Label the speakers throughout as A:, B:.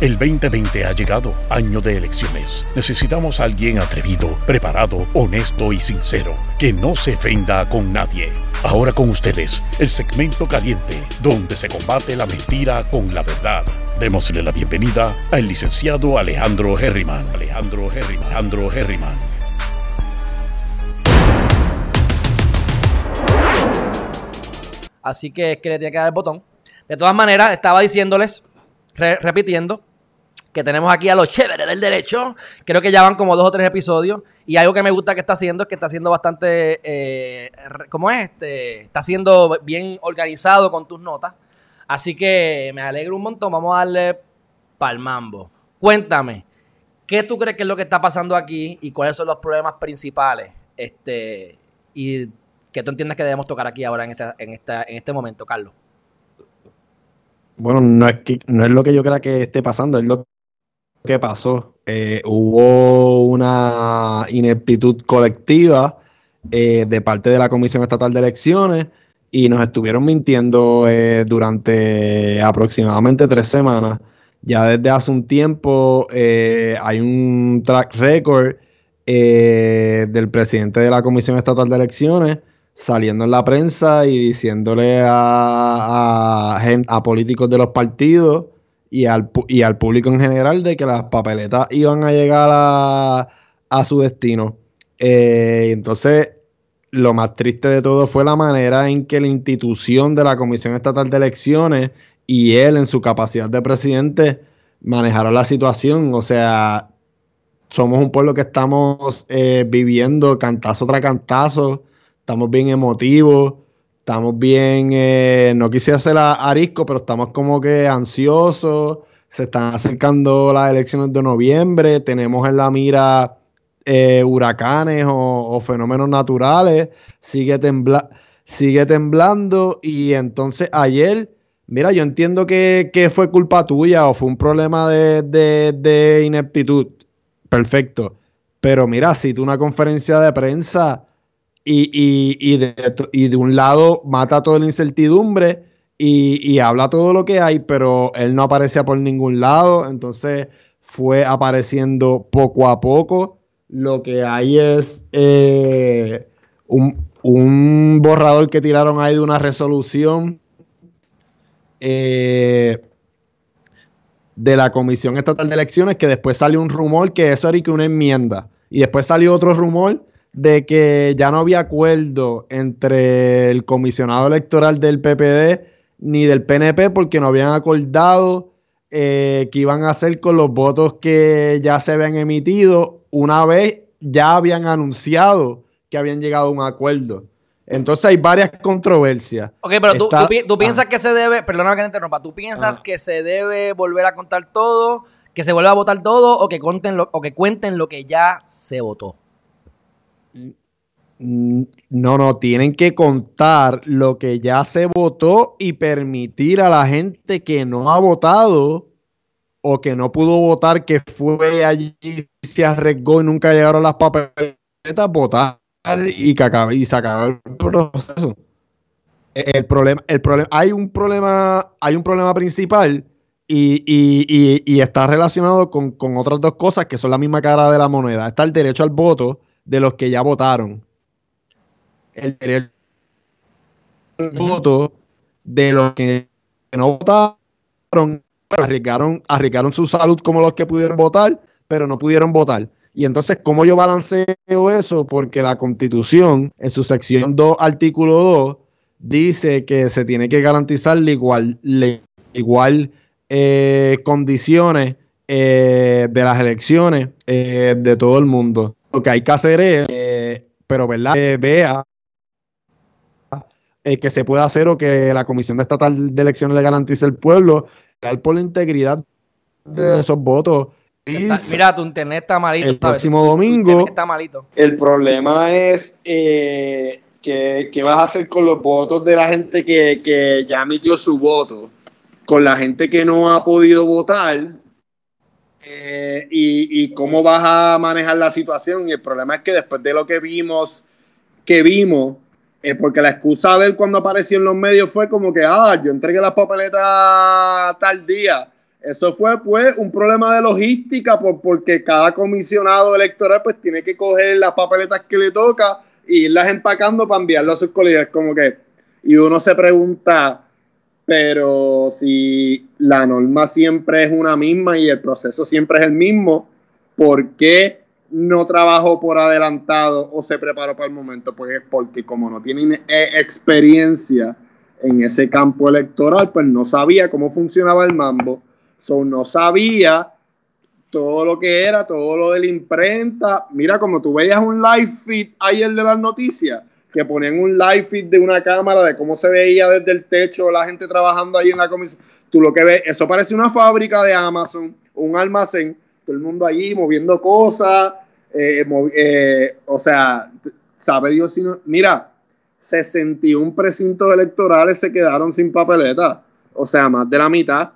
A: El 2020 ha llegado, año de elecciones. Necesitamos a alguien atrevido, preparado, honesto y sincero, que no se ofenda con nadie. Ahora con ustedes, el segmento caliente, donde se combate la mentira con la verdad. Démosle la bienvenida al licenciado Alejandro Herriman. Alejandro Herriman. Alejandro Herriman.
B: Así que es que le tiene que dar el botón. De todas maneras, estaba diciéndoles, re- repitiendo, que tenemos aquí a los chéveres del derecho. Creo que ya van como dos o tres episodios. Y algo que me gusta que está haciendo es que está haciendo bastante. Eh, ¿Cómo es? Este, está siendo bien organizado con tus notas. Así que me alegro un montón. Vamos a darle pa'l mambo. Cuéntame, ¿qué tú crees que es lo que está pasando aquí y cuáles son los problemas principales? Este, y que tú entiendes que debemos tocar aquí ahora en, esta, en, esta, en este momento, Carlos.
C: Bueno, no es, que, no es lo que yo crea que esté pasando, es lo que pasó. Eh, hubo una ineptitud colectiva eh, de parte de la Comisión Estatal de Elecciones y nos estuvieron mintiendo eh, durante aproximadamente tres semanas. Ya desde hace un tiempo hay un track record del presidente de la Comisión Estatal de Elecciones saliendo en la prensa y diciéndole a, a, a políticos de los partidos y al, y al público en general de que las papeletas iban a llegar a, a su destino. Eh, entonces, lo más triste de todo fue la manera en que la institución de la Comisión Estatal de Elecciones y él en su capacidad de presidente manejaron la situación. O sea, somos un pueblo que estamos eh, viviendo cantazo tras cantazo, estamos bien emotivos, estamos bien, eh, no quisiera ser a- arisco, pero estamos como que ansiosos, se están acercando las elecciones de noviembre, tenemos en la mira eh, huracanes o, o fenómenos naturales, sigue, tembla sigue temblando. Y entonces ayer, mira, yo entiendo que, que fue culpa tuya o fue un problema de, de- de ineptitud, perfecto, pero mira, si tú una conferencia de prensa y, y- y de, y de un lado mata toda la incertidumbre y, habla todo lo que hay, pero él no aparecía por ningún lado, entonces fue apareciendo poco a poco. Lo que hay es eh, un, un borrador que tiraron ahí de una resolución eh, de la Comisión Estatal de Elecciones que después salió un rumor que eso era que una enmienda. Y después salió otro rumor de que ya no había acuerdo entre el comisionado electoral del PPD ni del PNP porque no habían acordado eh, qué iban a hacer con los votos que ya se habían emitido una vez ya habían anunciado que habían llegado a un acuerdo. Entonces hay varias controversias.
B: Ok, pero tú,
C: Está-
B: tú pi- tú piensas
C: ah.
B: que se debe, perdóname que te interrumpa, tú piensas
C: Ah.
B: que se debe volver a contar todo, que se vuelva a votar todo o que, conten lo, o que cuenten lo que ya se votó.
C: No, no, tienen que contar lo que ya se votó y permitir a la gente que no ha votado o que no pudo votar, que fue allí, se arriesgó y nunca llegaron las papeletas, votar y, que acabe- y se acabó el proceso. El problema, el problema, hay un problema, hay un problema principal y está relacionado con, con otras dos cosas que son la misma cara de la moneda. Está el derecho al voto de los que ya votaron. El derecho al
B: Ujú.
C: voto de los que no votaron, arriesgaron, arriesgaron su salud como los que pudieron votar, pero no pudieron votar. Y entonces, ¿cómo yo balanceo eso? Porque la Constitución, en su sección 2, artículo 2, dice que se tiene que garantizar la igual, la igual eh, condiciones eh, de las elecciones eh, de todo el mundo. Lo que hay que hacer es, pero verdad, vea eh, que se pueda hacer o que la Comisión de Estatal de Elecciones le garantice al pueblo por la integridad de esos votos.
B: Está- mira, tu internet está malito.
C: el
B: ¿sabes?
C: próximo domingo-
B: está malito.
D: El problema es eh, que, qué vas a hacer con los votos de la gente que, que ya emitió su voto, con la gente que no ha podido votar eh, y, y cómo vas a manejar la situación. Y el problema es que después de lo que vimos, que vimos, eh, porque la excusa de él cuando apareció en los medios fue como que, ah, yo entregué las papeletas tal día.
C: Eso fue pues un problema de logística por, porque cada comisionado electoral pues tiene que coger las papeletas que le toca y irlas empacando para enviarlo a sus colegas. Como que, y uno se pregunta, pero si la norma siempre es una misma y el proceso siempre es el mismo, ¿por qué no trabajó por adelantado o se preparó para el momento? Pues porque como no tienen eh, experiencia en ese campo electoral, pues no sabía cómo funcionaba el mambo So, no sabía todo lo que era, todo lo de la imprenta. Mira, como tú veías un live feed ayer de las noticias, que ponían un live feed de una cámara de cómo se veía desde el techo la gente trabajando ahí en la comisión. Tú lo que ves, eso parece una fábrica de Amazon, un almacén, el mundo allí moviendo cosas, eh, eh, o sea, sabe Dios si no. Mira, 61 precintos electorales se quedaron sin papeleta, o sea, más de la mitad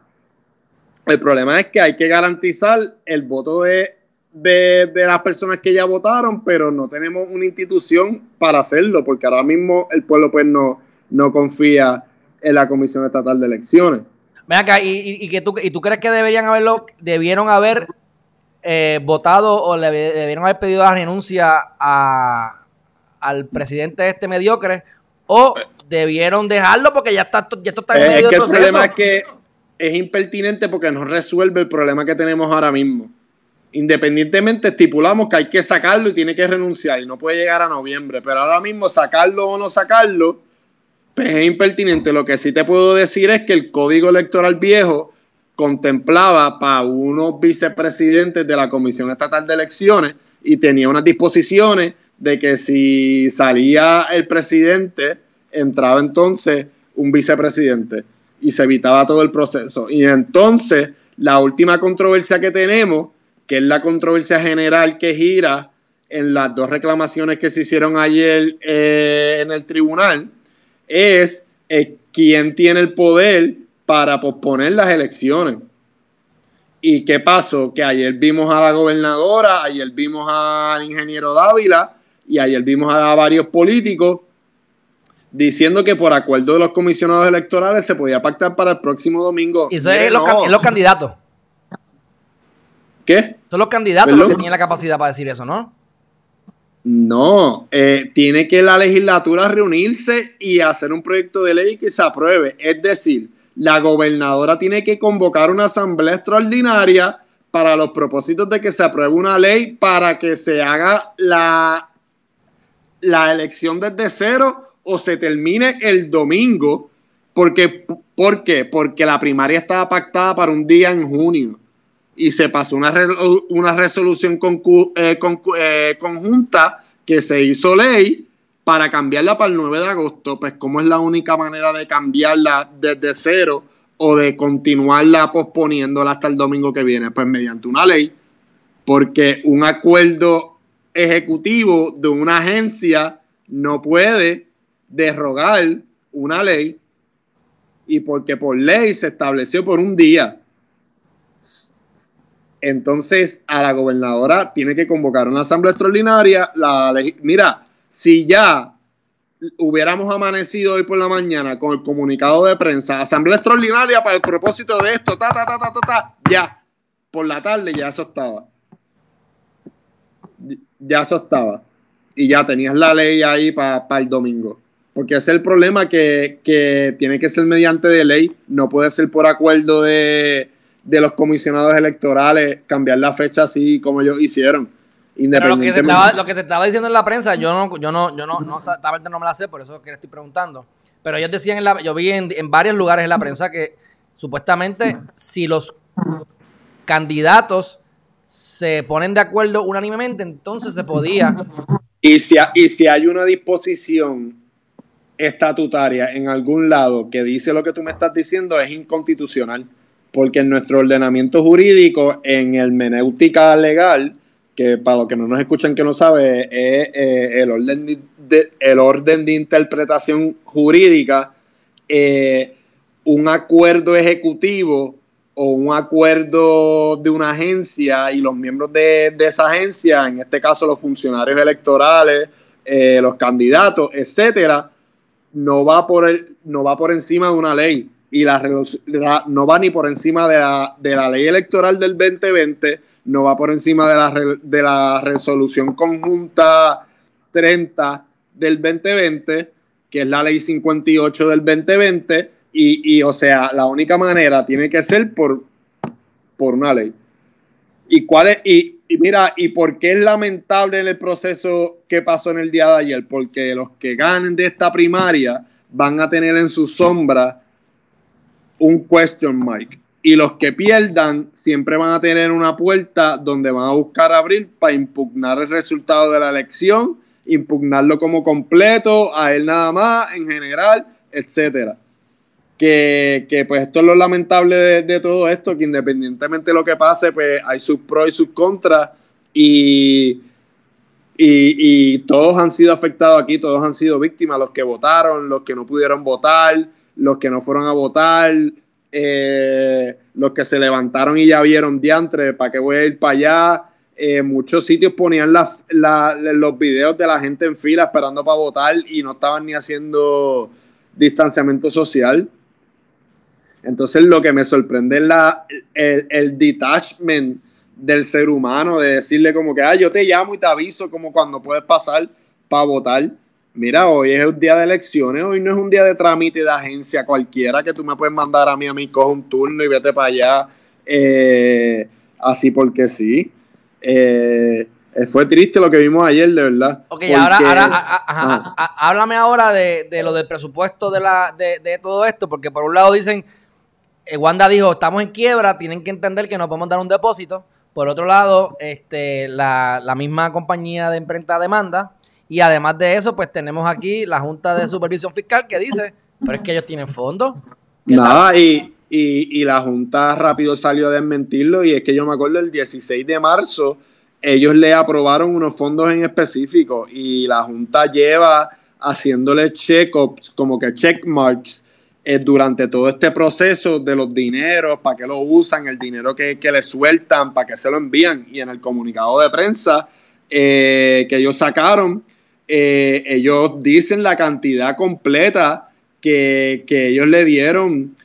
C: el problema es que hay que garantizar el voto de, de, las personas que ya votaron, pero no tenemos una institución para hacerlo, porque ahora mismo el pueblo pues no, no confía en la Comisión Estatal de Elecciones.
B: Ven acá, ¿y, que tú, ¿y tú crees que deberían haberlo, debieron haber eh, votado o le debieron haber pedido la renuncia a, al presidente este mediocre o debieron dejarlo porque ya está ya esto está en
C: medio es que El problema es que es impertinente porque no resuelve el problema que tenemos ahora mismo. Independientemente estipulamos que hay que sacarlo y tiene que renunciar y no puede llegar a noviembre, pero ahora mismo sacarlo o no sacarlo, pues es impertinente. Lo que sí te puedo decir es que el código electoral viejo contemplaba para unos vicepresidentes de la Comisión Estatal de Elecciones y tenía unas disposiciones de que si salía el presidente, entraba entonces un vicepresidente y se evitaba todo el proceso. Y entonces, la última controversia que tenemos, que es la controversia general que gira en las dos reclamaciones que se hicieron ayer eh, en el tribunal, es eh, quién tiene el poder para posponer las elecciones. ¿Y qué pasó? Que ayer vimos a la gobernadora, ayer vimos al ingeniero Dávila y ayer vimos a varios políticos diciendo que por acuerdo de los comisionados electorales se podía pactar para el próximo domingo.
B: Y eso es, los, candidatos.
C: ¿Qué?
B: Son los candidatos los que tienen la capacidad para decir eso, ¿no?
C: No, eh, tiene que la legislatura reunirse y hacer un proyecto de ley que se apruebe. Es decir, la gobernadora tiene que convocar una asamblea extraordinaria para los propósitos de que se apruebe una ley para que se haga la, la elección desde cero o se termine el domingo. Porque, ¿Por qué? Porque la primaria estaba pactada para un día en junio y se pasó una, una resolución eh, eh, conjunta que se hizo ley para cambiarla para el 9 de agosto. Pues, ¿cómo es la única manera de cambiarla desde cero o de continuarla posponiéndola hasta el domingo que viene? Pues mediante una ley, porque un acuerdo ejecutivo de una agencia no puede derrogar una ley y porque por ley se estableció por un día. Entonces a la gobernadora tiene que convocar una asamblea extraordinaria. La, mira, si ya hubiéramos amanecido hoy por la mañana con el comunicado de prensa, asamblea extraordinaria para el propósito de esto, ta, ta, ta, ta, ta, ta ya, por la tarde ya eso estaba. Ya eso estaba. Y ya tenías la ley ahí para el domingo. Porque es el problema que, tiene que ser mediante de ley, no puede ser por acuerdo de, los comisionados electorales cambiar la fecha así como ellos hicieron.
B: Pero lo que, se estaba, lo que se estaba diciendo en la prensa, yo no, yo no, yo no, no, no me la sé, por eso es que le estoy preguntando. Pero ellos decían, en la, yo vi en, en varios lugares en la prensa que supuestamente si los candidatos se ponen de acuerdo unánimemente, entonces se podía.
C: Y si, y si hay una disposición estatutaria en algún lado que dice lo que tú me estás diciendo es inconstitucional, porque en nuestro ordenamiento jurídico, en el menéutica legal, que para los que no nos escuchan que no sabe, es eh, el, orden de, el orden de interpretación jurídica, eh, un acuerdo ejecutivo o un acuerdo de una agencia y los miembros de, esa agencia, en este caso los funcionarios electorales, eh, los candidatos, etcétera, no va por el, no va por encima de una ley. y la, no va ni por encima de la, de la ley electoral del 2020, no va por encima de la, de la resolución conjunta 30 del 2020, que es la ley 58 del 2020, y, y o sea, la única manera tiene que ser por, por una ley. ¿Y cuál es? Y, y mira, ¿y por qué es lamentable en el proceso que pasó en el día de ayer? Porque los que ganen de esta primaria van a tener en su sombra un question mark. Y los que pierdan siempre van a tener una puerta donde van a buscar abrir para impugnar el resultado de la elección, impugnarlo como completo, a él nada más, en general, etcétera. Que, que, pues esto es lo lamentable de, todo esto, que independientemente de lo que pase, pues hay sus pros y sus contras y, y, y, todos han sido afectados aquí, todos han sido víctimas, los que votaron, los que no pudieron votar, los que no fueron a votar, eh, los que se levantaron y ya vieron diantre, ¿para qué voy a ir para allá? Eh, muchos sitios ponían los videos de la gente en fila esperando para votar y no estaban ni haciendo distanciamiento social. Entonces lo que me sorprende es la, el, el, detachment del ser humano, de decirle como que, ah, yo te llamo y te aviso como cuando puedes pasar para votar. Mira, hoy es un día de elecciones, hoy no es un día de trámite de agencia cualquiera que tú me puedes mandar a mí, a mí, coge un turno y vete para allá, eh, así porque sí. Eh, fue triste lo que vimos ayer, de verdad.
B: Ok, ahora, háblame ahora de, lo del presupuesto de, la, de todo esto, porque por un lado dicen eh, Wanda dijo, estamos en quiebra, tienen que entender que no podemos dar un depósito. Por otro lado, este, la, misma compañía de imprenta demanda. Y además de eso, pues tenemos aquí la Junta de Supervisión Fiscal que dice, pero es que ellos tienen fondos.
C: Nada, y, y, la Junta rápido salió a desmentirlo. Y es que yo me acuerdo el 16 de marzo, ellos le aprobaron unos fondos en específico. Y la Junta lleva haciéndole check-ups, como que check marks eh, durante todo este proceso de los dineros, para qué lo usan, el dinero que, que le sueltan, para qué se lo envían. Y en el comunicado de prensa eh, que ellos sacaron, eh, ellos dicen la cantidad completa que, ellos le dieron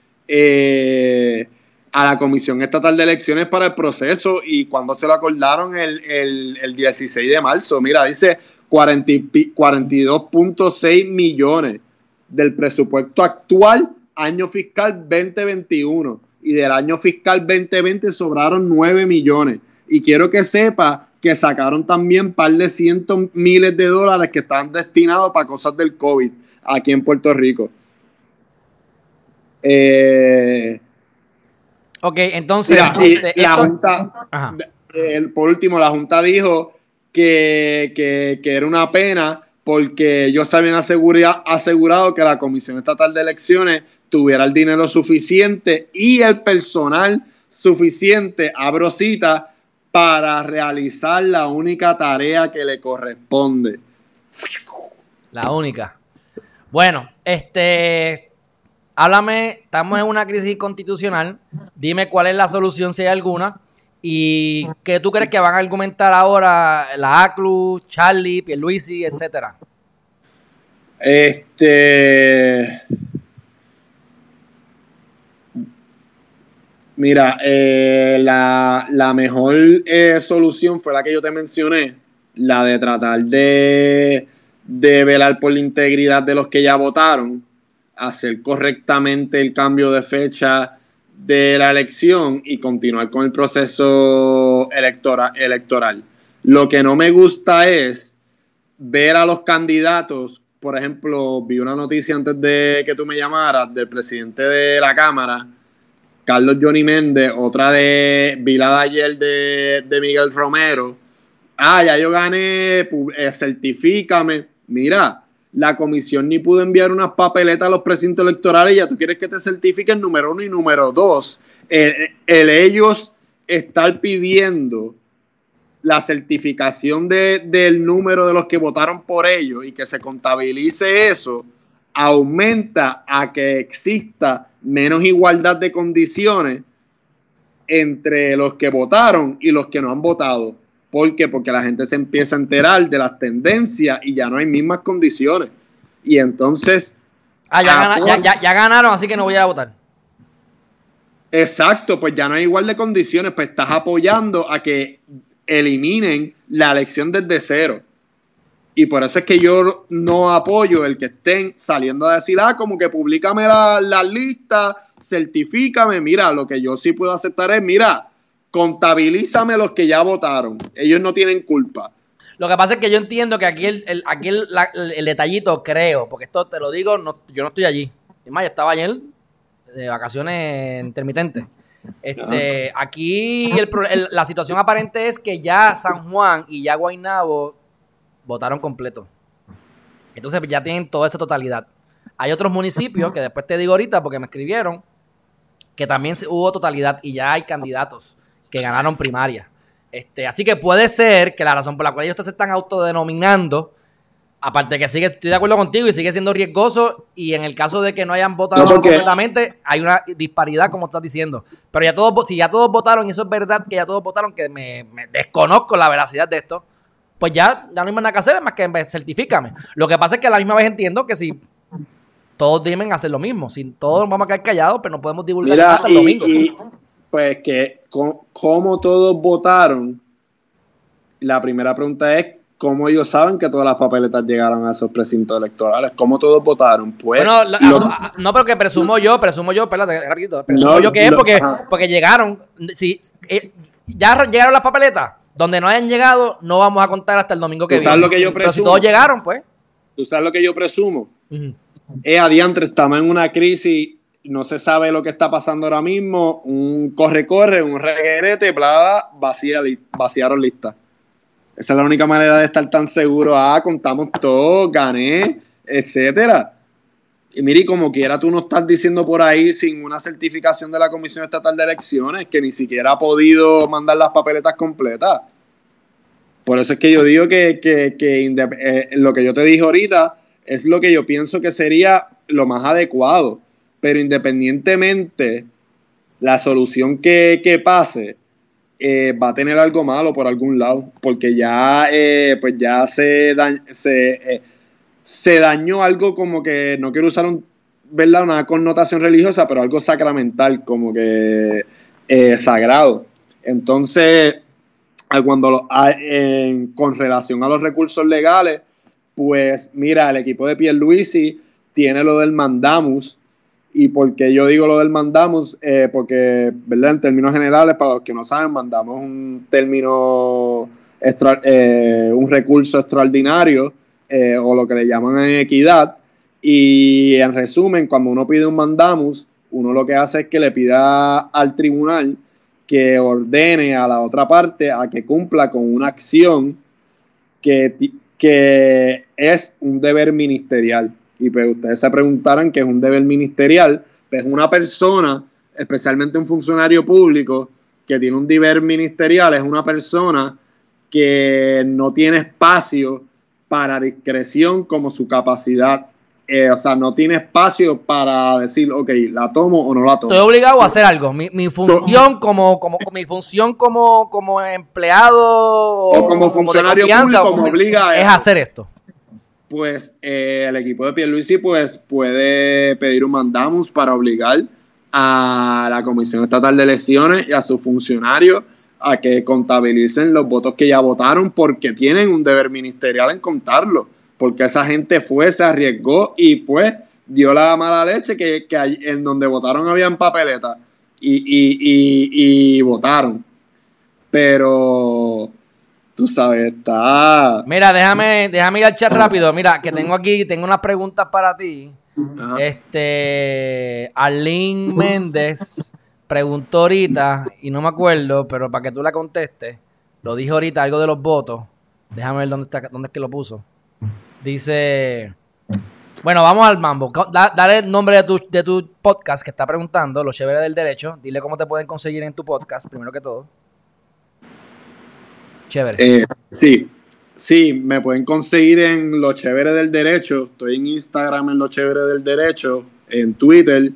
C: a la Comisión Estatal de Elecciones para el proceso y cuando se lo acordaron el, el, el 16 de marzo. Mira, dice 42.6 millones del presupuesto actual año fiscal 2021 y del año fiscal 2020 sobraron 9 millones. Y quiero que sepa que sacaron también un par de cientos miles de dólares que están destinados para cosas del COVID aquí en Puerto Rico.
B: Eh, ok, entonces
C: la Junta, por último, la Junta dijo que, que, que era una pena porque ellos habían asegurado que la Comisión Estatal de Elecciones tuviera el dinero suficiente y el personal suficiente, abro cita, para realizar la única tarea que le corresponde.
B: La única. Bueno, este, háblame, estamos en una crisis constitucional, dime cuál es la solución si hay alguna ¿Y qué tú crees que van a argumentar ahora la ACLU, Charlie, Pierluisi, etcétera?
C: Este. Mira, eh, la, mejor eh, solución fue la que yo te mencioné, la de tratar de, de velar por la integridad de los que ya votaron, hacer correctamente el cambio de fecha de la elección y continuar con el proceso electoral. Lo que no me gusta es ver a los candidatos, por ejemplo, vi una noticia antes de que tú me llamaras del presidente de la Cámara, Carlos Johnny Méndez, otra de, vi la de ayer de, Miguel Romero. Ah, ya yo gané, eh, certifícame. Mira, la comisión ni pudo enviar unas papeletas a los precintos electorales, ya tú quieres que te certifiquen número uno y número dos. El, ellos estar pidiendo la certificación de, del número de los que votaron por ellos y que se contabilice eso, aumenta a que exista menos igualdad de condiciones entre los que votaron y los que no han votado. ¿Por qué? Porque la gente se empieza a enterar de las tendencias y ya no hay mismas condiciones. Y entonces...
B: Ah, ya, ganaron, así que no voy a votar.
C: Exacto, pues ya no hay igual de condiciones, pues estás apoyando a que eliminen la elección desde cero. Y por eso es que yo no apoyo el que estén saliendo a decir, ah, como que públicame la, la lista, certifícame, mira, lo que yo sí puedo aceptar es, mira, contabilízame los que ya votaron. Ellos no tienen culpa.
B: Lo que pasa es que yo entiendo que aquí el, el- aquí el, la- el detallito, creo, porque esto te lo digo, no, yo no estoy allí. Es más, yo estaba ayer de vacaciones intermitentes. Este, aquí el la situación aparente es que ya San Juan y ya Guaynabo votaron completo. Entonces ya tienen toda esa totalidad. Hay otros municipios que después te digo ahorita porque me escribieron que también hubo totalidad y ya hay candidatos que ganaron primaria. Este, así que puede ser que la razón por la cual ellos se están autodenominando, aparte de que sigue, estoy de acuerdo contigo y sigue siendo riesgoso, y en el caso de que no hayan votado
C: No,
B: completamente, hay una disparidad, como estás diciendo. Pero ya todos, si ya todos votaron, y eso es verdad que ya todos votaron, que me, me desconozco la veracidad de esto, pues ya, ya no hay más nada que hacer, es más que me- certifícame. Lo que pasa es que a la misma vez entiendo que si todos deben hacer lo mismo, si todos vamos a quedar callados, pero no podemos divulgar
C: Mira,
B: hasta el
C: y,
B: domingo.
C: y, pues que co- como todos votaron, la primera pregunta es cómo ellos saben que todas las papeletas llegaron a esos precintos electorales, cómo todos votaron. Pues
B: Bueno, la-
C: los-
B: ah, no, pero que presumo yo, presumo yo, espérate, rapidito, presumo
C: No,
B: yo que es porque, porque llegaron, si, eh, ya llegaron las papeletas, donde no hayan llegado, no vamos a contar hasta el domingo que
C: ¿Tú
B: viene.
C: sabes lo que yo
B: pero si
C: presumo?
B: todos llegaron, pues.
C: ¿Tú sabes lo que yo presumo?
B: ujú.
C: Es adiantre, estamos en una crisis, no se sabe lo que está pasando ahora mismo, un corre-corre, un reguerete, vacía li- vaciaron lista. Esa es la única manera de estar tan seguro. Ah, contamos todo, gané, etcétera. Y mire, como quiera, tú no estás diciendo por ahí sin una certificación de la Comisión Estatal de Elecciones que ni siquiera ha podido mandar las papeletas completas. Por eso es que yo digo que, que- que eh, lo que yo te dije ahorita es lo que yo pienso que sería lo más adecuado. Pero independientemente, la solución que, que pase eh, va a tener algo malo por algún lado. Porque ya, eh, pues ya se, se, se dañó algo como que, no quiero usar un, una connotación religiosa, pero algo sacramental, como que eh, sagrado. Entonces, a cuando lo- a- en- con relación a los recursos legales, pues mira, el equipo de Pierluisi tiene lo del mandamus. ¿Y por qué yo digo lo del mandamus? Eh, porque, ¿verdad? En términos generales, para los que no saben, mandamos un término, extra- eh, un recurso extraordinario, eh, o lo que le llaman en equidad. Y en resumen, cuando uno pide un mandamus, uno lo que hace es que le pida al tribunal que ordene a la otra parte a que cumpla con una acción que, que es un deber ministerial. Y pues ustedes se preguntarán qué es un deber ministerial. Pues una persona, especialmente un funcionario público, que tiene un deber ministerial, es una persona que no tiene espacio para discreción como su capacidad. Eh, o sea, no tiene espacio para decir, ok, la tomo o no la tomo.
B: Estoy obligado a hacer algo. Mi, mi función como, como, mi función como, como empleado
C: O como funcionario público me obliga a
B: es hacer esto.
C: pues eh, el equipo de Pierluisi pues puede pedir un mandamus para obligar a la Comisión Estatal de Elecciones y a sus funcionarios a que contabilicen los votos que ya votaron porque tienen un deber ministerial en contarlo, porque esa gente fue, se arriesgó y pues dio la mala leche que, que en donde votaron habían papeletas y, y, y, y votaron. Pero tú sabes, está...
B: Mira, déjame, déjame ir al chat rápido. Mira, que tengo aquí, tengo unas preguntas para ti.
C: Ajá.
B: Este, Arlene Méndez preguntó ahorita, y no me acuerdo, pero para que tú la contestes, lo dijo ahorita algo de los votos. Déjame ver dónde, está, dónde es que lo puso. Dice, bueno, vamos al mambo. Dale el nombre de tu, de tu podcast que está preguntando, Los Chéveres del Derecho. Dile cómo te pueden conseguir en tu podcast, primero que todo. Chévere.
C: Eh, sí, sí, me pueden conseguir en Los Chéveres del Derecho. Estoy en Instagram en Los Chéveres del Derecho, en Twitter,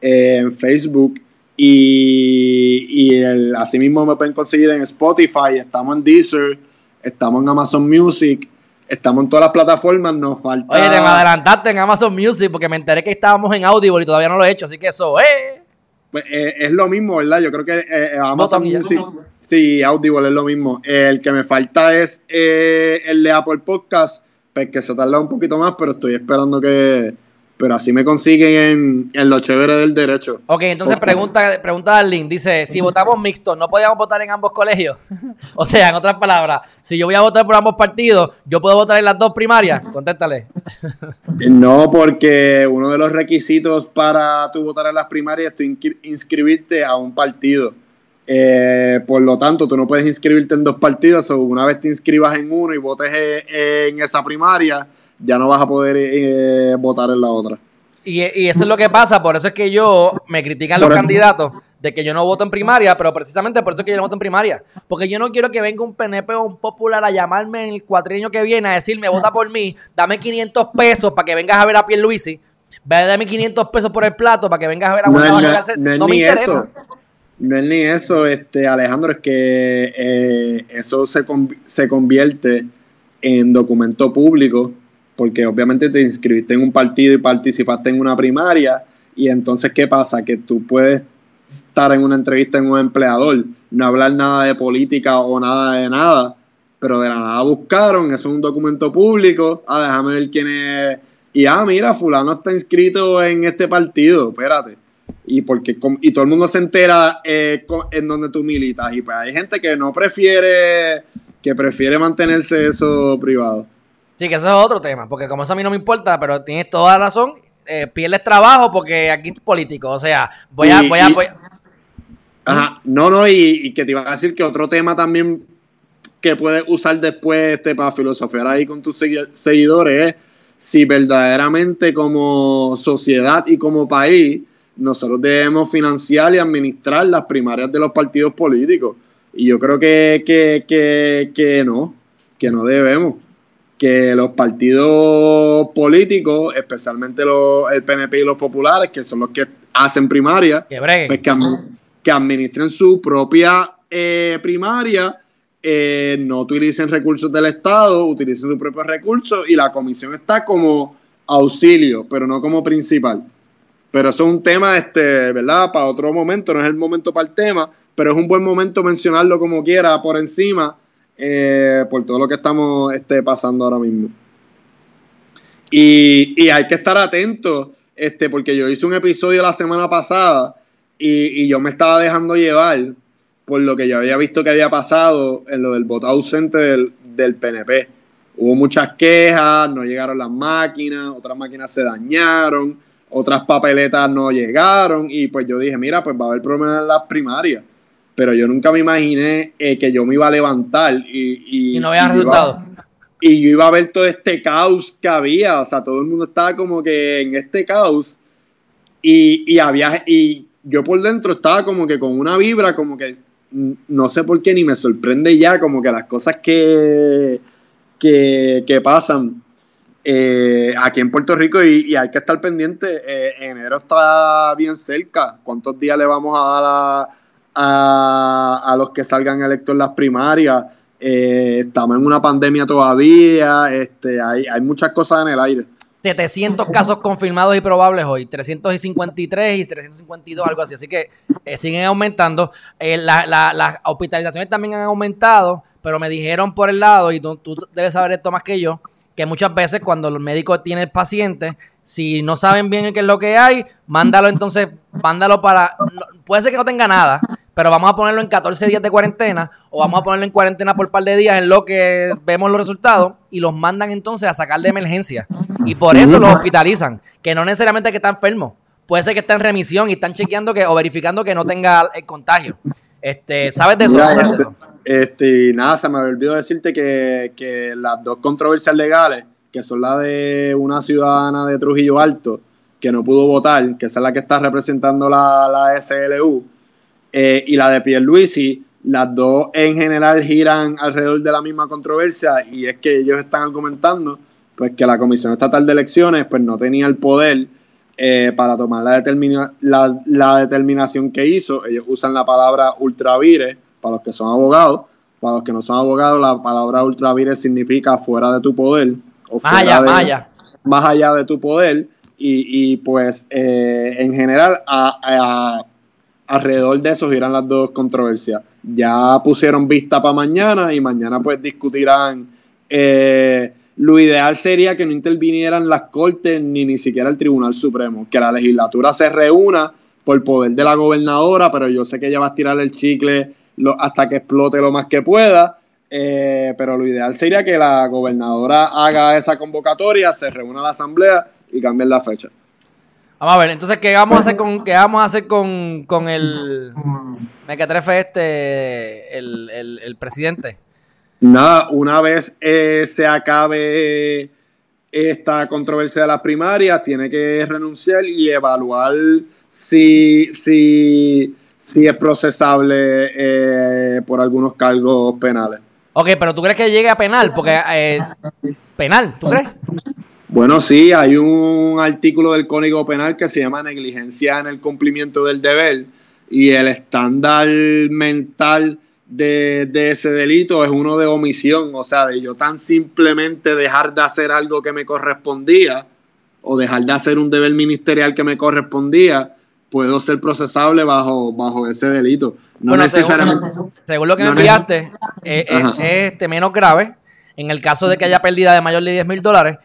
C: en Facebook y, y el, asimismo me pueden conseguir en Spotify. Estamos en Deezer, estamos en Amazon Music, estamos en todas las plataformas. Nos falta.
B: Oye, te me adelantaste en Amazon Music porque me enteré que estábamos en Audible y todavía no lo he hecho, así que eso, ¡eh!
C: Pues eh, es lo mismo, ¿verdad? Yo creo que eh, eh, Amazon. Music, sí, Audible es lo mismo. El que me falta es eh, el de Apple Podcast, pues que se tarda un poquito más, pero estoy esperando que... Pero así me consiguen en, en lo chévere del derecho.
B: Ok, entonces pregunta, pregunta Darlene, dice, si votamos mixto, ¿no podíamos votar en ambos colegios? o sea, en otras palabras, si yo voy a votar por ambos partidos, ¿yo puedo votar en las dos primarias? Contéstale.
C: No, porque uno de los requisitos para tú votar en las primarias es inscri- inscribirte a un partido. Eh, por lo tanto, tú no puedes inscribirte en dos partidos. O una vez te inscribas en uno y votes eh, en esa primaria, ya no vas a poder eh, votar en la otra.
B: Y, y eso es lo que pasa, por eso es que yo me critican los candidatos de que yo no voto en primaria, pero precisamente por eso es que yo no voto en primaria. Porque yo no quiero que venga un PNP o un popular a llamarme en el cuatrienio que viene a decirme, vota por mí, dame 500 pesos para que vengas a ver a Pierluisi, dame 500 pesos por el plato para que vengas a ver a
C: No no es
B: No me
C: ni
B: interesa.
C: eso. No es ni eso, este, Alejandro, es que eh, eso se convierte en documento público, porque obviamente te inscribiste en un partido y participaste en una primaria, y entonces, ¿qué pasa? Que tú puedes estar en una entrevista en un empleador, no hablar nada de política o nada de nada, pero de la nada buscaron, eso es un documento público, ah, déjame ver quién es, y ah, mira, fulano está inscrito en este partido, espérate y porque y todo el mundo se entera eh, en donde tú militas y pues hay gente que no prefiere que prefiere mantenerse eso privado
B: Sí, que eso es otro tema, porque como eso a mí no me importa, pero tienes toda la razón, eh, pierdes trabajo porque aquí es político, o sea, voy a...
C: Y-
B: Voy a,
C: y-
B: voy a-
C: Ajá, no, no, y, y que te iba a decir que otro tema también que puedes usar después este, para filosofear ahí con tus segui- seguidores es si verdaderamente como sociedad y como país nosotros debemos financiar y administrar las primarias de los partidos políticos. Y yo creo que, que, que, que no, que no debemos. Que los partidos políticos, especialmente los, el PNP y los populares, que son los que hacen primarias,
B: que
C: pues que, admi- que administren su propia eh, primaria, eh, no utilicen recursos del Estado, utilicen sus propios recursos y la comisión está como auxilio, pero no como principal. Pero eso es un tema, este, ¿verdad? Para otro momento, no es el momento para el tema, pero es un buen momento mencionarlo como quiera, por encima, eh, por todo lo que estamos este, pasando ahora mismo. Y, y hay que estar atentos, este, porque yo hice un episodio la semana pasada y, y yo me estaba dejando llevar por lo que yo había visto que había pasado en lo del voto ausente del, del PNP. Hubo muchas quejas, no llegaron las máquinas, otras máquinas se dañaron, otras papeletas no llegaron y pues yo dije, mira, pues va a haber problemas en las primarias. Pero yo nunca me imaginé eh, que yo me iba a levantar y, y,
B: Y no había
C: y
B: resultados.
C: y yo iba a ver todo este caos que había, o sea, todo el mundo estaba como que en este caos y, y había, y yo por dentro estaba como que con una vibra, como que no sé por qué ni me sorprende ya, como que las cosas que, que, que pasan eh, aquí en Puerto Rico y, y hay que estar pendiente, eh, enero está bien cerca, ¿cuántos días le vamos a dar a, a, a los que salgan electos en las primarias? Eh, estamos en una pandemia todavía, este, hay, hay muchas cosas en el aire.
B: 700 casos confirmados y probables hoy, 353 y 352, algo así. Así que eh, siguen aumentando. Eh, la- la- las hospitalizaciones también han aumentado, pero me dijeron por el lado, y tú, tú debes saber esto más que yo, que muchas veces cuando los médicos tienen el paciente, si no saben bien qué es lo que hay, mándalo entonces, mándalo para... no- puede ser que no tenga nada, pero vamos a ponerlo en 14 días de cuarentena o vamos a ponerlo en cuarentena por un par de días en lo que vemos los resultados y los mandan entonces a sacar de emergencia. Y por eso los hospitalizan, que no necesariamente que está enfermo. Puede ser que está en remisión y están chequeando que o verificando que no tenga el contagio. Este, ¿Sabes de eso?
C: Mira,
B: ¿Sabes de
C: este, este, nada, se me olvidó decirte que, que las dos controversias legales, que son la de una ciudadana de Trujillo Alto, que no pudo votar, que esa es la que está representando la, la SLU, eh, y la de Pierluisi, las dos en general giran alrededor de la misma controversia, y es que ellos están argumentando pues que la Comisión Estatal de Elecciones pues no tenía el poder eh, para tomar la, determina- la, la determinación que hizo. Ellos usan la palabra ultravire para los que son abogados. Para los que no son abogados, la palabra ultravire significa fuera de tu poder. O
B: Más
C: fuera
B: allá,
C: de-
B: más allá.
C: más allá de tu poder y, y, pues eh, en general a, a- alrededor de eso giran las dos controversias. Ya pusieron vista para mañana y mañana pues discutirán. Eh, lo ideal sería que no intervinieran las cortes ni ni siquiera el Tribunal Supremo, que la legislatura se reúna por poder de la gobernadora, pero yo sé que ella va a tirar el chicle hasta que explote lo más que pueda. Eh, pero lo ideal sería que la gobernadora haga esa convocatoria, se reúna la asamblea y cambien la fecha.
B: Vamos a ver, entonces, ¿qué vamos a hacer con, qué vamos a hacer con, con el mequetrefe este, el, el, presidente?
C: Nada, una vez eh, se acabe esta controversia de las primarias, tiene que renunciar y evaluar si, si, si es procesable eh, por algunos cargos penales.
B: Ok, pero ¿tú crees que llegue a penal? Porque eh, penal, ¿tú crees?
C: Bueno, sí, hay un artículo del Código Penal que se llama negligencia en el cumplimiento del deber y el estándar mental de, de, ese delito es uno de omisión, o sea, de yo tan simplemente dejar de hacer algo que me correspondía o dejar de hacer un deber ministerial que me correspondía puedo ser procesable bajo, bajo ese delito. No necesariamente.
B: Según, lo que me enviaste, eh, eh, es este, menos grave en el caso de que haya pérdida de mayor de 10 mil dólares.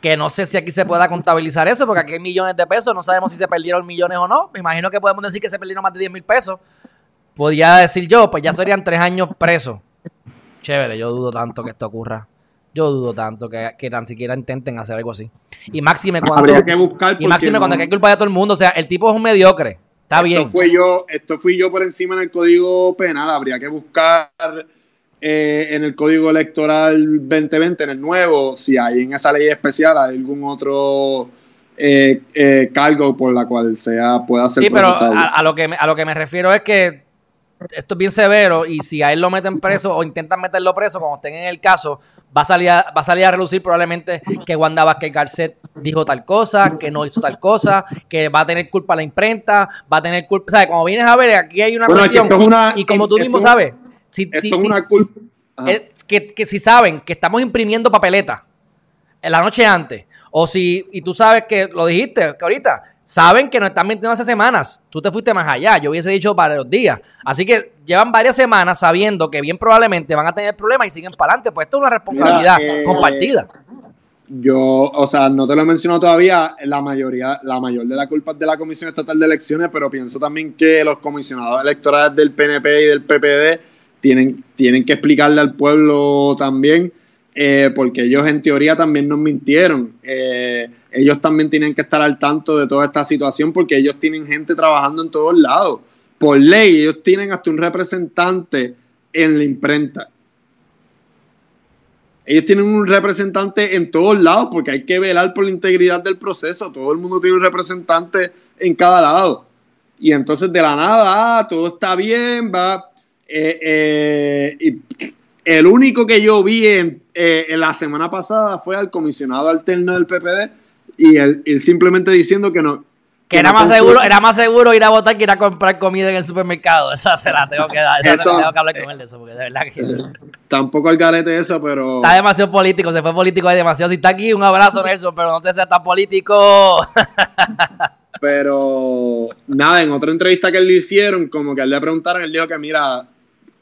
B: Que no sé si aquí se pueda contabilizar eso, porque aquí hay millones de pesos, no sabemos si se perdieron millones o no. Me imagino que podemos decir que se perdieron más de 10 mil pesos. Podría decir yo, pues ya serían tres años presos. Chévere, yo dudo tanto que esto ocurra. Yo dudo tanto que, que tan siquiera intenten hacer algo así. Y máxime cuando.
C: Habría que buscar.
B: Y máxime cuando hay culpa de todo el mundo. O sea, el tipo es un mediocre. Está
C: esto
B: bien.
C: Fue yo, esto fui yo por encima en el código penal. Habría que buscar eh, en el código electoral 2020, en el nuevo, si hay en esa ley especial hay algún otro. Eh, eh, cargo por la cual sea pueda ser
B: sí, pero a, lo que a lo que me refiero es que esto es bien severo y si a él lo meten preso o intentan meterlo preso cuando estén en el caso, va a salir a, va a, salir a relucir probablemente que Wanda Vázquez Garcet dijo tal cosa, que no hizo tal cosa, que va a tener culpa la imprenta, va a tener culpa, ¿sabes? Como vienes a ver, aquí hay una cuestión y como tú mismo sabes, si, si,
C: es una culpa.
B: que, que si saben que estamos imprimiendo papeleta en la noche antes, o si, y tú sabes que lo dijiste, que ahorita, saben que nos están mintiendo hace semanas. Tú te fuiste más allá, yo hubiese dicho varios días. Así que llevan varias semanas sabiendo que bien probablemente van a tener problemas y siguen para adelante. Pues esto es una responsabilidad eh, compartida.
C: Yo, o sea, no te lo he mencionado todavía, la mayoría, la mayor de la culpa es de la Comisión Estatal de Elecciones, pero pienso también que los comisionados electorales del PNP y del PPD tienen, tienen que explicarle al pueblo también eh, porque ellos en teoría también nos mintieron. Eh, ellos también tienen que estar al tanto de toda esta situación porque ellos tienen gente trabajando en todos lados. Por ley, ellos tienen hasta un representante en la imprenta. Ellos tienen un representante en todos lados porque hay que velar por la integridad del proceso. Todo el mundo tiene un representante en cada lado. Y entonces de la nada, ah, todo está bien, va. Eh, y el único que yo vi en, eh, la semana pasada fue al comisionado alterno del PPD y él, simplemente diciendo que no.
B: Que, era, más seguro, era más seguro ir a votar que ir a comprar comida en el supermercado. Esa se la tengo que dar. Esa tengo que hablar con él de eso, porque de verdad que.
C: Tampoco al garete eso, pero.
B: Está demasiado político, se fue político hay demasiado. Si está aquí, un abrazo, Nelson, pero no te seas tan político.
C: pero nada, en otra entrevista que él le hicieron, como que él le preguntaron, él dijo que mira,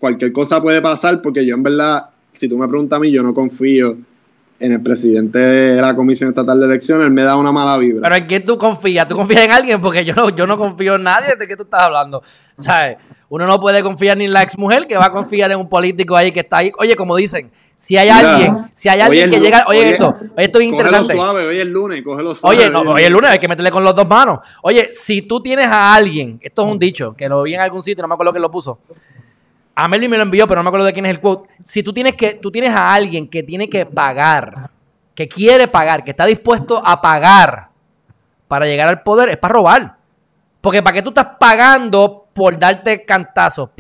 C: cualquier cosa puede pasar porque yo en verdad, si tú me preguntas a mí, yo no confío en el presidente de la Comisión Estatal de Elecciones, él me da una mala vibra.
B: Pero ¿en quién tú confías? ¿Tú confías en alguien? Porque yo no, yo no confío en nadie de qué tú estás hablando. ¿Sabes? Uno no puede confiar ni en la exmujer que va a confiar en un político ahí que está ahí. Oye, como dicen, si hay alguien, si hay alguien que llega, oye, esto, esto es interesante.
C: suave, oye el lunes, cógelo suave.
B: Oye, no, oye el lunes hay que meterle con las dos manos. Oye, si tú tienes a alguien, esto es un dicho, que lo vi en algún sitio, no me acuerdo quién lo puso a me lo envió, pero no me acuerdo de quién es el quote. Si tú tienes que, tú tienes a alguien que tiene que pagar, que quiere pagar, que está dispuesto a pagar para llegar al poder, es para robar. Porque para qué tú estás pagando por darte cantazos.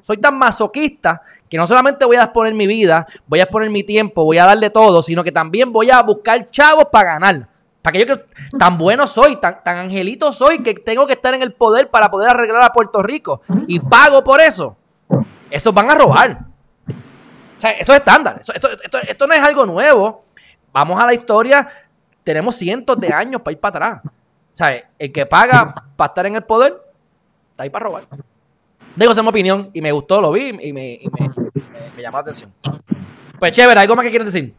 B: Soy, tan masoquista que no solamente voy a exponer mi vida, voy a exponer mi tiempo, voy a darle todo, sino que también voy a buscar chavos para ganar. Para que yo que tan bueno soy, tan, tan angelito soy, que tengo que estar en el poder para poder arreglar a Puerto Rico. Y pago por eso esos van a robar. O sea, eso es estándar. esto, no es algo nuevo. Vamos a la historia. Tenemos cientos de años para ir para atrás. O sea, el que paga para estar en el poder, está ahí para robar. Digo, esa es mi opinión y me gustó, lo vi y me, llamó la atención. Pues chévere, ¿algo más que quieres decir?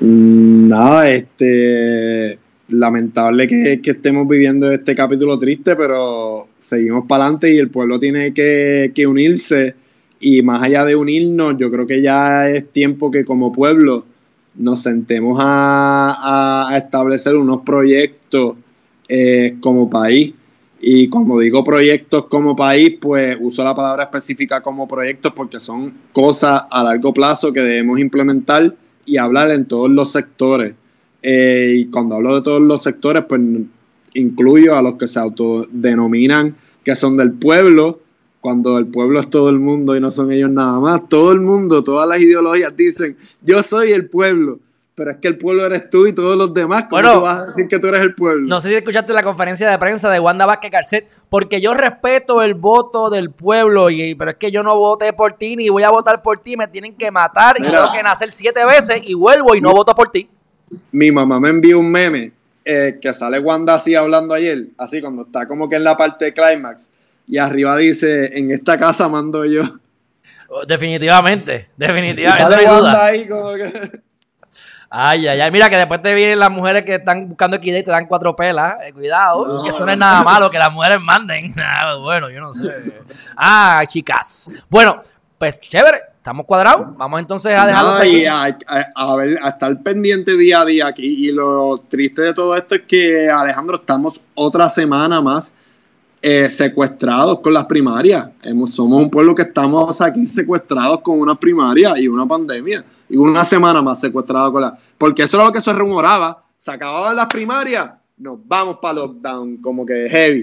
C: Mm, Nada, este. Lamentable que, estemos viviendo este capítulo triste, pero seguimos para adelante y el pueblo tiene que, unirse. Y más allá de unirnos, yo creo que ya es tiempo que como pueblo nos sentemos a establecer unos proyectos eh, como país. Y como digo proyectos como país, pues uso la palabra específica como proyectos porque son cosas a largo plazo que debemos implementar y hablar en todos los sectores. Eh, y cuando hablo de todos los sectores, pues incluyo a los que se autodenominan que son del pueblo, cuando el pueblo es todo el mundo y no son ellos nada más. Todo el mundo, todas las ideologías dicen, yo soy el pueblo, pero es que el pueblo eres tú y todos los demás. ¿Cómo
B: Bueno,
C: tú vas a decir que tú eres el pueblo?
B: No sé si escuchaste la conferencia de prensa de Wanda Vázquez Garcet, porque yo respeto el voto del pueblo, y, pero es que yo no voté por ti ni voy a votar por ti, me tienen que matar y tengo que nacer siete veces y vuelvo y no voto por ti.
C: Mi mamá me envió un meme eh, que sale Wanda así hablando ayer, así cuando está como que en la parte de clímax, y arriba dice, en esta casa mando yo.
B: Oh, Definitivamente, definitivamente.
C: sale
B: no
C: Wanda ahí como que...
B: Ay, ay, ay. Mira que después te vienen las mujeres que están buscando equidad y te dan cuatro pelas. Eh, cuidado,
C: No.
B: que eso no es nada malo que las mujeres manden. Ah, bueno, yo no sé. Ah, chicas. Bueno, pues chévere. Estamos cuadrados. Vamos entonces a dejarlo
C: No,
B: hasta
C: y
B: aquí.
C: a, a- a ver, a estar pendiente día a día aquí. Y lo triste de todo esto es que, Alejandro, estamos otra semana más eh, secuestrados con las primarias. Hemos- somos un pueblo que estamos aquí secuestrados con una primaria y una pandemia. Y una semana más secuestrados con la... Porque eso era lo que se rumoraba. Se acababan las primarias, nos vamos para lockdown, como que heavy.